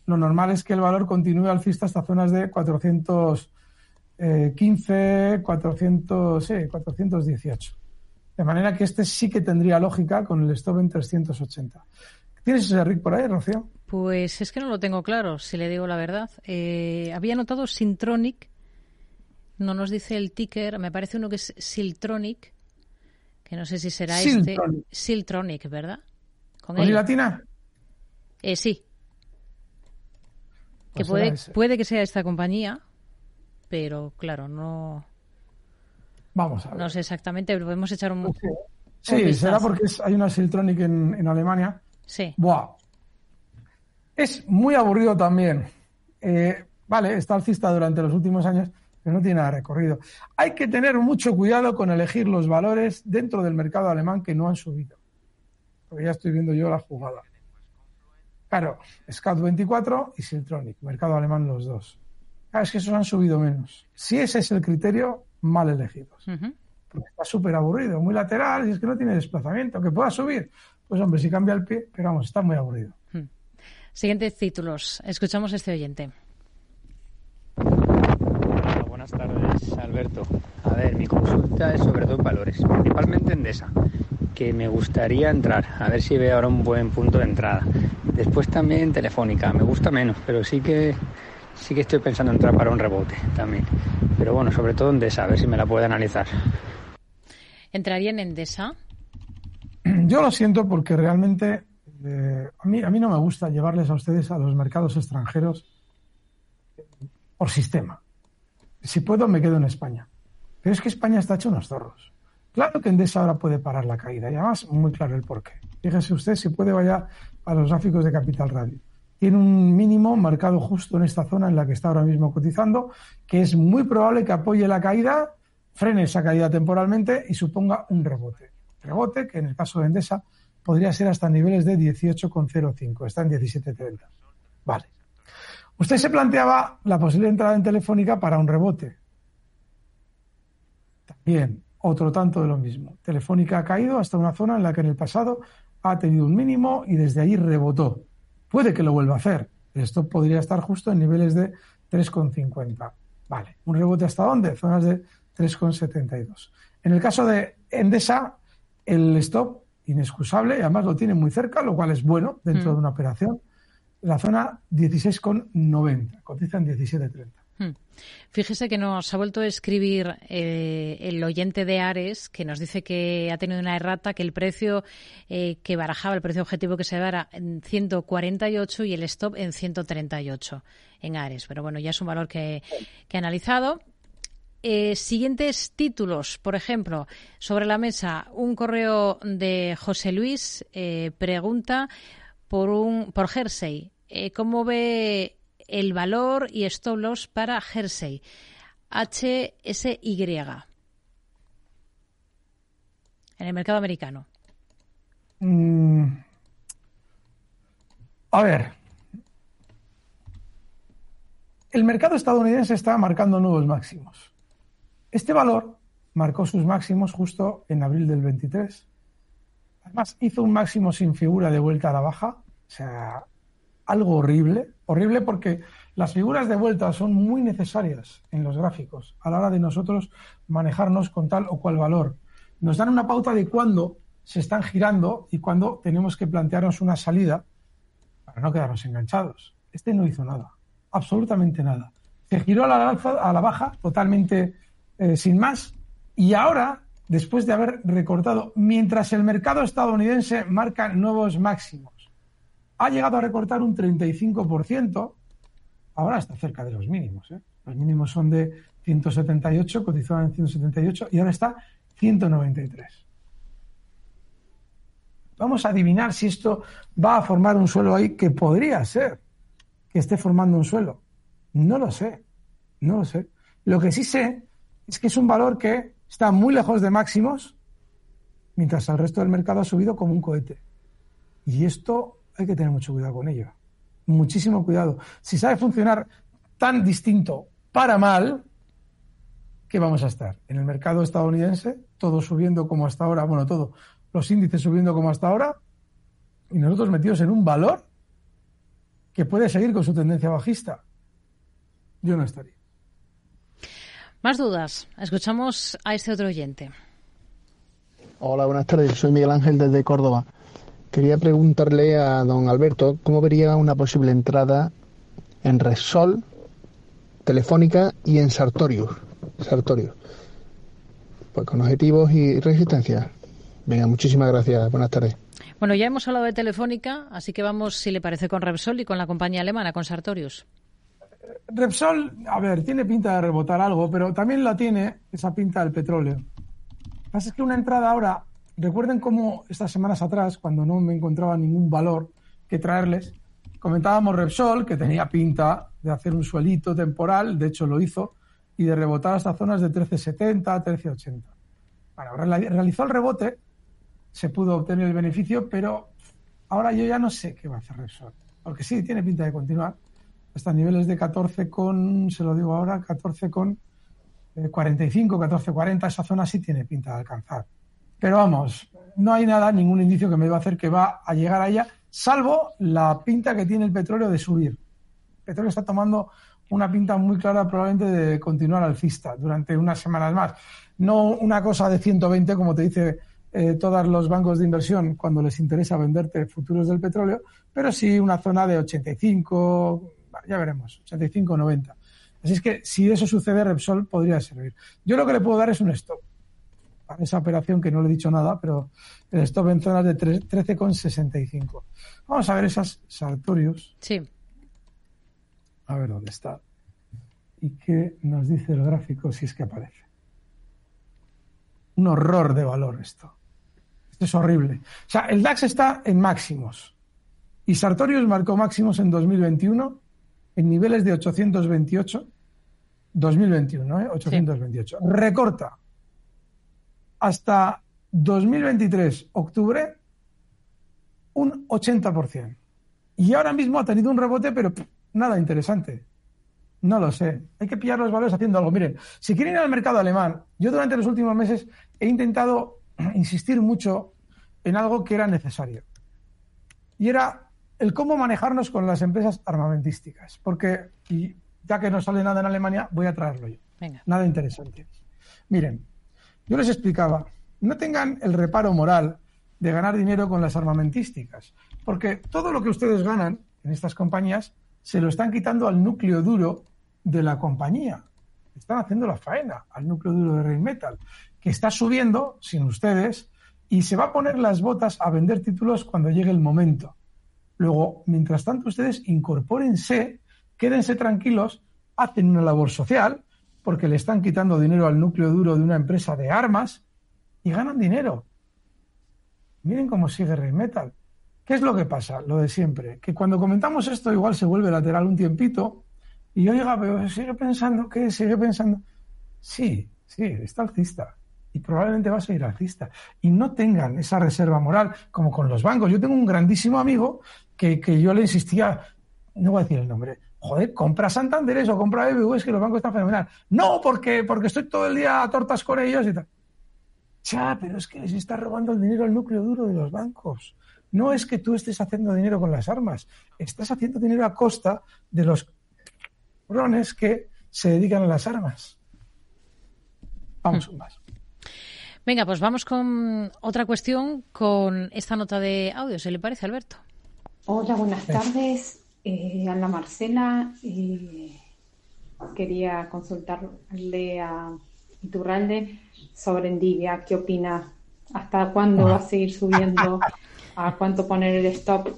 lo normal es que el valor continúe alcista hasta zonas de 415, 400, sí, 418. De manera que este sí que tendría lógica con el stop en 380. ¿Tienes ese RIC por ahí, Rocío? Pues es que no lo tengo claro, si le digo la verdad. Eh, había notado Sintronic no nos dice el ticker, me parece uno que es Siltronic, que no sé si será este. Siltronic, ¿verdad? ¿Con, ¿Con latina? Eh, sí. que pues puede, puede que sea esta compañía, pero claro, no. Vamos a ver. No sé exactamente, pero podemos echar un. Sí, será porque hay una Siltronic en, en, Alemania. Sí. Buah. Es muy aburrido también. Eh, vale, está alcista durante los últimos años, no tiene nada recorrido. Hay que tener mucho cuidado con elegir los valores dentro del mercado alemán que no han subido. Porque ya estoy viendo yo la jugada. Claro, Scout 24 y Siltronic, mercado alemán los dos. Claro, es que esos han subido menos. Si ese es el criterio, mal elegidos. Porque está súper aburrido, muy lateral, y es que no tiene desplazamiento, que pueda subir. Pues hombre, si cambia el pie, pero vamos, está muy aburrido. Siguientes títulos. Escuchamos a este oyente. buenas tardes, Alberto. A ver, mi consulta es sobre dos valores, principalmente Endesa, que me gustaría entrar, a ver si veo ahora un buen punto de entrada. Después también Telefónica, me gusta menos, pero sí que sí que estoy pensando entrar para un rebote también. Pero bueno, sobre todo Endesa, a ver si me la puede analizar. ¿Entraría en Endesa? Yo lo siento porque realmente a, mí, a mí no me gusta llevarles a ustedes a los mercados extranjeros por sistema. Si puedo, me quedo en España. Pero es que España está hecho unos zorros. Claro que Endesa ahora puede parar la caída y además muy claro el porqué. Fíjese usted, si puede vaya a los gráficos de Capital Radio. Tiene un mínimo marcado justo en esta zona en la que está ahora mismo cotizando, que es muy probable que apoye la caída, frene esa caída temporalmente y suponga un rebote. Rebote que en el caso de Endesa podría ser hasta niveles de 18,05. Está en 17,30. Vale. Usted se planteaba la posible entrada en Telefónica para un rebote. También, otro tanto de lo mismo. Telefónica ha caído hasta una zona en la que en el pasado ha tenido un mínimo y desde ahí rebotó. Puede que lo vuelva a hacer. Esto podría estar justo en niveles de 3,50. Vale. ¿Un rebote hasta dónde? Zonas de 3,72. En el caso de Endesa, el stop inexcusable y además lo tiene muy cerca, lo cual es bueno dentro mm. de una operación. La zona 16,90, cotiza en 17,30. Hmm. Fíjese que nos ha vuelto a escribir eh, el oyente de Ares, que nos dice que ha tenido una errata, que el precio eh, que barajaba, el precio objetivo que se era en 148 y el stop en 138 en Ares. Pero bueno, ya es un valor que, que ha analizado. Eh, siguientes títulos, por ejemplo, sobre la mesa, un correo de José Luis eh, pregunta por un por Jersey, eh, ¿cómo ve el valor y stop loss para Jersey? HSY en el mercado americano. Mm. A ver, el mercado estadounidense está marcando nuevos máximos. Este valor marcó sus máximos justo en abril del 23. Además, hizo un máximo sin figura de vuelta a la baja. O sea, algo horrible. Horrible porque las figuras de vuelta son muy necesarias en los gráficos a la hora de nosotros manejarnos con tal o cual valor. Nos dan una pauta de cuándo se están girando y cuándo tenemos que plantearnos una salida para no quedarnos enganchados. Este no hizo nada, absolutamente nada. Se giró a la, alza, a la baja totalmente eh, sin más. Y ahora, después de haber recortado, mientras el mercado estadounidense marca nuevos máximos, ha llegado a recortar un 35%, ahora está cerca de los mínimos. ¿eh? Los mínimos son de 178, cotizaban en 178 y ahora está 193. Vamos a adivinar si esto va a formar un suelo ahí que podría ser que esté formando un suelo. No lo sé, no lo sé. Lo que sí sé es que es un valor que está muy lejos de máximos, mientras el resto del mercado ha subido como un cohete. Y esto hay que tener mucho cuidado con ello. Muchísimo cuidado. Si sabe funcionar tan distinto para mal, ¿qué vamos a estar? En el mercado estadounidense, todo subiendo como hasta ahora, bueno, todo, los índices subiendo como hasta ahora, y nosotros metidos en un valor que puede seguir con su tendencia bajista. Yo no estaría. Más dudas. Escuchamos a este otro oyente. Hola, buenas tardes. Soy Miguel Ángel desde Córdoba. Quería preguntarle a don Alberto cómo vería una posible entrada en Resol, Telefónica y en Sartorius. Sartorius. Pues con objetivos y resistencia. Venga, muchísimas gracias. Buenas tardes. Bueno, ya hemos hablado de Telefónica, así que vamos, si le parece, con Repsol y con la compañía alemana, con Sartorius. Repsol, a ver, tiene pinta de rebotar algo, pero también la tiene esa pinta del petróleo. Lo que pasa es que una entrada ahora, recuerden cómo estas semanas atrás, cuando no me encontraba ningún valor que traerles, comentábamos Repsol, que tenía pinta de hacer un suelito temporal, de hecho lo hizo, y de rebotar hasta zonas de 13.70, 13.80. Bueno, realizó el rebote, se pudo obtener el beneficio, pero ahora yo ya no sé qué va a hacer Repsol. Porque sí, tiene pinta de continuar hasta niveles de 14 con, se lo digo ahora, 14 con 45, 14, 40, esa zona sí tiene pinta de alcanzar. Pero vamos, no hay nada, ningún indicio que me va a hacer que va a llegar a ella salvo la pinta que tiene el petróleo de subir. El petróleo está tomando una pinta muy clara probablemente de continuar alcista durante unas semanas más. No una cosa de 120 como te dice eh, todos los bancos de inversión cuando les interesa venderte futuros del petróleo, pero sí una zona de 85, ya veremos, 85 90. Así es que si eso sucede, Repsol podría servir. Yo lo que le puedo dar es un stop para esa operación que no le he dicho nada, pero el stop en zonas de 13,65. Vamos a ver esas Sartorius. Sí. A ver dónde está. ¿Y qué nos dice el gráfico si es que aparece? Un horror de valor esto. Esto es horrible. O sea, el DAX está en máximos. Y Sartorius marcó máximos en 2021 en niveles de 828. 2021, ¿eh? 828. Recorta hasta 2023, octubre, un 80%. Y ahora mismo ha tenido un rebote, pero nada interesante. No lo sé. Hay que pillar los valores haciendo algo. Miren, si quieren ir al mercado alemán, yo durante los últimos meses he intentado insistir mucho en algo que era necesario. Y era el cómo manejarnos con las empresas armamentísticas. Porque, y ya que no sale nada en Alemania, voy a traerlo yo. Nada interesante. Miren, yo les explicaba, no tengan el reparo moral de ganar dinero con las armamentísticas, porque todo lo que ustedes ganan en estas compañías se lo están quitando al núcleo duro de la compañía. Están haciendo la faena al núcleo duro de Rheinmetall, que está subiendo sin ustedes y se va a poner las botas a vender títulos cuando llegue el momento. Luego, mientras tanto, ustedes incorpórense, quédense tranquilos, hacen una labor social, porque le están quitando dinero al núcleo duro de una empresa de armas y ganan dinero. Miren cómo sigue Rheinmetall. ¿Qué es lo que pasa? Lo de siempre. Que cuando comentamos esto igual se vuelve lateral un tiempito y oiga, pero sigue pensando, ¿qué? Sigue pensando. Sí, sí, está alcista. Y probablemente va a seguir alcista. Y no tengan esa reserva moral como con los bancos. Yo tengo un grandísimo amigo que, que yo le insistía, no voy a decir el nombre, joder, compra Santander o compra es que los bancos están fenomenal. No, porque, porque estoy todo el día a tortas con ellos y tal. Ya, pero es que les está robando el dinero al núcleo duro de los bancos. No es que tú estés haciendo dinero con las armas, estás haciendo dinero a costa de los cabrones que se dedican a las armas. Vamos con más. Venga, pues vamos con otra cuestión con esta nota de audio, ¿se le parece, Alberto? Hola, buenas tardes. Eh, Ana Marcela, eh, quería consultarle a Iturralde sobre Endivia. ¿Qué opina? ¿Hasta cuándo va a seguir subiendo? ¿A cuánto poner el stop?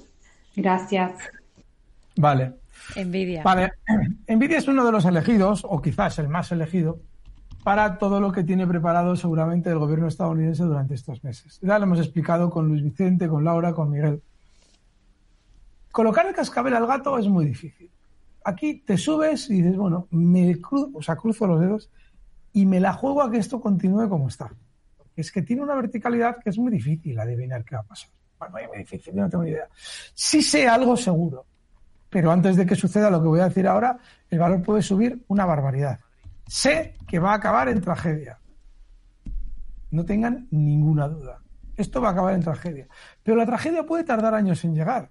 Gracias. Vale. Envidia. Vale. Envidia es uno de los elegidos, o quizás el más elegido, para todo lo que tiene preparado seguramente el gobierno estadounidense durante estos meses. Ya lo hemos explicado con Luis Vicente, con Laura, con Miguel. Colocar el cascabel al gato es muy difícil. Aquí te subes y dices, bueno, me o sea, cruzo los dedos y me la juego a que esto continúe como está. Es que tiene una verticalidad que es muy difícil adivinar qué va a pasar. Bueno, es muy difícil, no tengo ni idea. Sí sé algo seguro, pero antes de que suceda lo que voy a decir ahora, el valor puede subir una barbaridad. Sé que va a acabar en tragedia. No tengan ninguna duda. Esto va a acabar en tragedia. Pero la tragedia puede tardar años en llegar.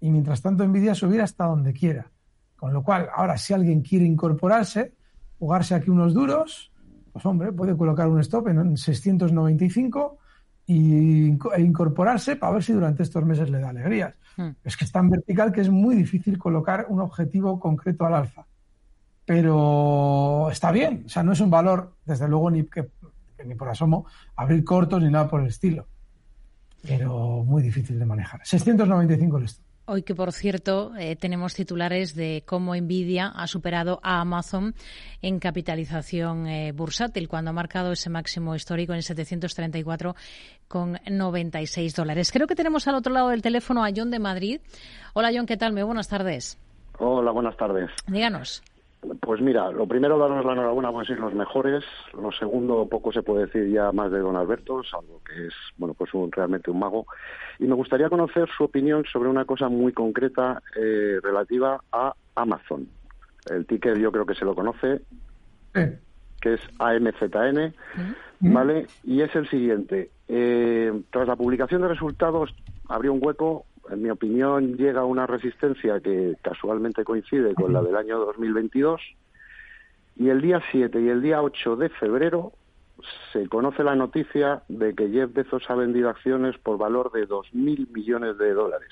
Y mientras tanto, Nvidia subir hasta donde quiera. Con lo cual, ahora, si alguien quiere incorporarse, jugarse aquí unos duros, pues hombre, puede colocar un stop en 695 y, e incorporarse para ver si durante estos meses le da alegrías. Hmm. Es que es tan vertical que es muy difícil colocar un objetivo concreto al alza. Pero está bien, o sea, no es un valor, desde luego, ni, que, ni por asomo, abrir cortos ni nada por el estilo. Pero muy difícil de manejar. 695 el stop. Hoy que, por cierto, eh, tenemos titulares de cómo Nvidia ha superado a Amazon en capitalización eh, bursátil, cuando ha marcado ese máximo histórico en 734,96 dólares. Creo que tenemos al otro lado del teléfono a John de Madrid. Hola, John, ¿qué tal? Muy buenas tardes. Hola, buenas tardes. Díganos. Pues mira, lo primero daros la enhorabuena por ser los mejores. Lo segundo, poco se puede decir ya más de don Alberto, salvo que es, bueno, pues un, realmente un mago. Y me gustaría conocer su opinión sobre una cosa muy concreta eh, relativa a Amazon. El ticket yo creo que se lo conoce, que es AMZN, ¿vale? Y es el siguiente. Eh, tras la publicación de resultados, habría un hueco en mi opinión, llega a una resistencia que casualmente coincide con la del año 2022 y el día 7 y el día 8 de febrero se conoce la noticia de que Jeff Bezos ha vendido acciones por valor de 2.000 millones de dólares.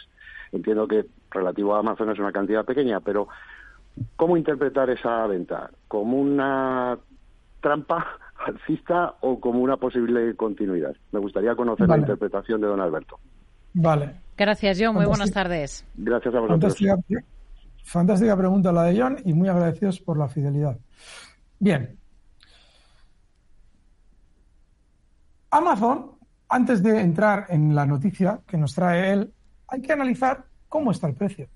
Entiendo que relativo a Amazon es una cantidad pequeña, pero ¿cómo interpretar esa venta? ¿Como una trampa alcista o como una posible continuidad? Me gustaría conocer la interpretación de don Alberto. Vale. Gracias, John. Muy buenas tardes. Gracias a vosotros. fantástica pregunta la de John y muy agradecidos por la fidelidad. Bien. Amazon, antes de entrar en la noticia que nos trae él, hay que analizar cómo está el precio.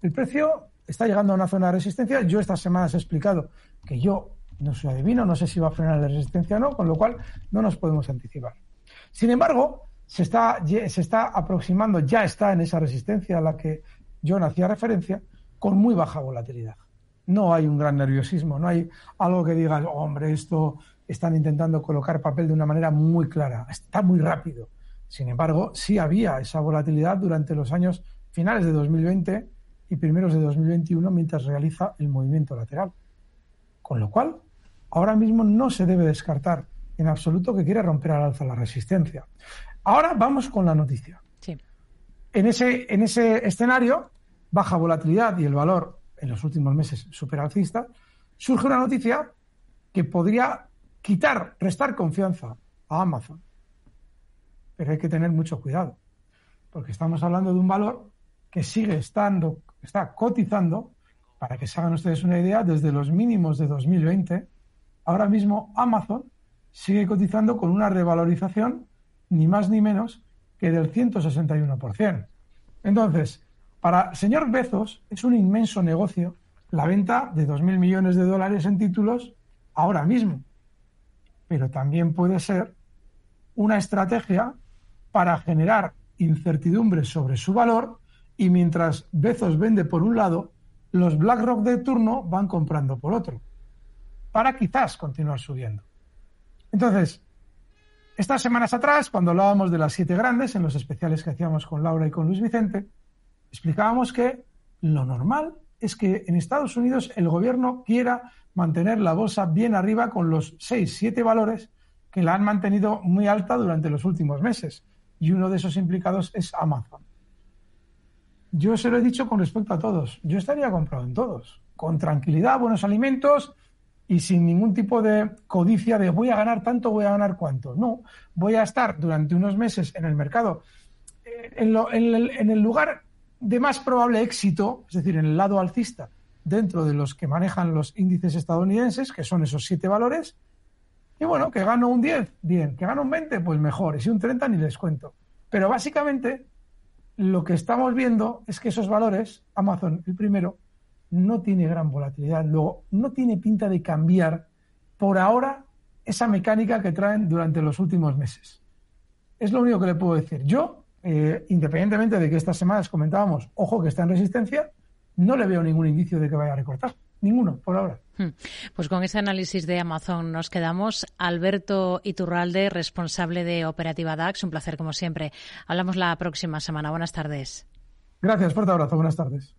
El precio está llegando a una zona de resistencia. Yo estas semanas he explicado que yo no soy adivino, no sé si va a frenar la resistencia o no, con lo cual no nos podemos anticipar. Sin embargo, se está, se está aproximando, ya está en esa resistencia a la que John hacía referencia, con muy baja volatilidad no hay un gran nerviosismo, no hay algo que digas, hombre, esto están intentando colocar papel de una manera muy clara, está muy rápido. Sin embargo, sí había esa volatilidad durante los años finales de 2020 y primeros de 2021 mientras realiza el movimiento lateral. Con lo cual, ahora mismo no se debe descartar en absoluto que quiere romper al alza la resistencia. Ahora vamos con la noticia. En, ese, en ese escenario, baja volatilidad y el valor en los últimos meses superalcista, surge una noticia que podría quitar, restar confianza a Amazon. Pero hay que tener mucho cuidado, porque estamos hablando de un valor que sigue estando, está cotizando, para que se hagan ustedes una idea, desde los mínimos de 2020, ahora mismo Amazon sigue cotizando con una revalorización ni más ni menos que del 161%. Entonces, para señor Bezos es un inmenso negocio la venta de 2.000 millones de dólares en títulos ahora mismo. Pero también puede ser una estrategia para generar incertidumbre sobre su valor y mientras Bezos vende por un lado, los BlackRock de turno van comprando por otro, para quizás continuar subiendo. Entonces, estas semanas atrás, cuando hablábamos de las siete grandes, en los especiales que hacíamos con Laura y con Luis Vicente, explicábamos que lo normal es que en Estados Unidos el gobierno quiera mantener la bolsa bien arriba con los seis, siete valores que la han mantenido muy alta durante los últimos meses. Y uno de esos implicados es Amazon. Yo se lo he dicho con respecto a todos. Yo estaría comprado en todos. Con tranquilidad, buenos alimentos y sin ningún tipo de codicia de voy a ganar tanto, voy a ganar cuánto. No, voy a estar durante unos meses en el mercado, eh, en, el lugar de más probable éxito, es decir, en el lado alcista, dentro de los que manejan los índices estadounidenses, que son esos siete valores. Y bueno, que gano un 10, bien, que gano un 20, pues mejor, y si un 30 ni les cuento. Pero básicamente lo que estamos viendo es que esos valores, Amazon el primero, no tiene gran volatilidad, luego no tiene pinta de cambiar por ahora esa mecánica que traen durante los últimos meses. Es lo único que le puedo decir. Yo eh, independientemente de que estas semanas comentábamos, ojo que está en resistencia, no le veo ningún indicio de que vaya a recortar. Ninguno, por ahora. Hmm. Pues con ese análisis de Amazon nos quedamos. Alberto Iturralde, responsable de Operativa DAX. Un placer, como siempre. Hablamos la próxima semana. Buenas tardes. Gracias, fuerte abrazo. Buenas tardes.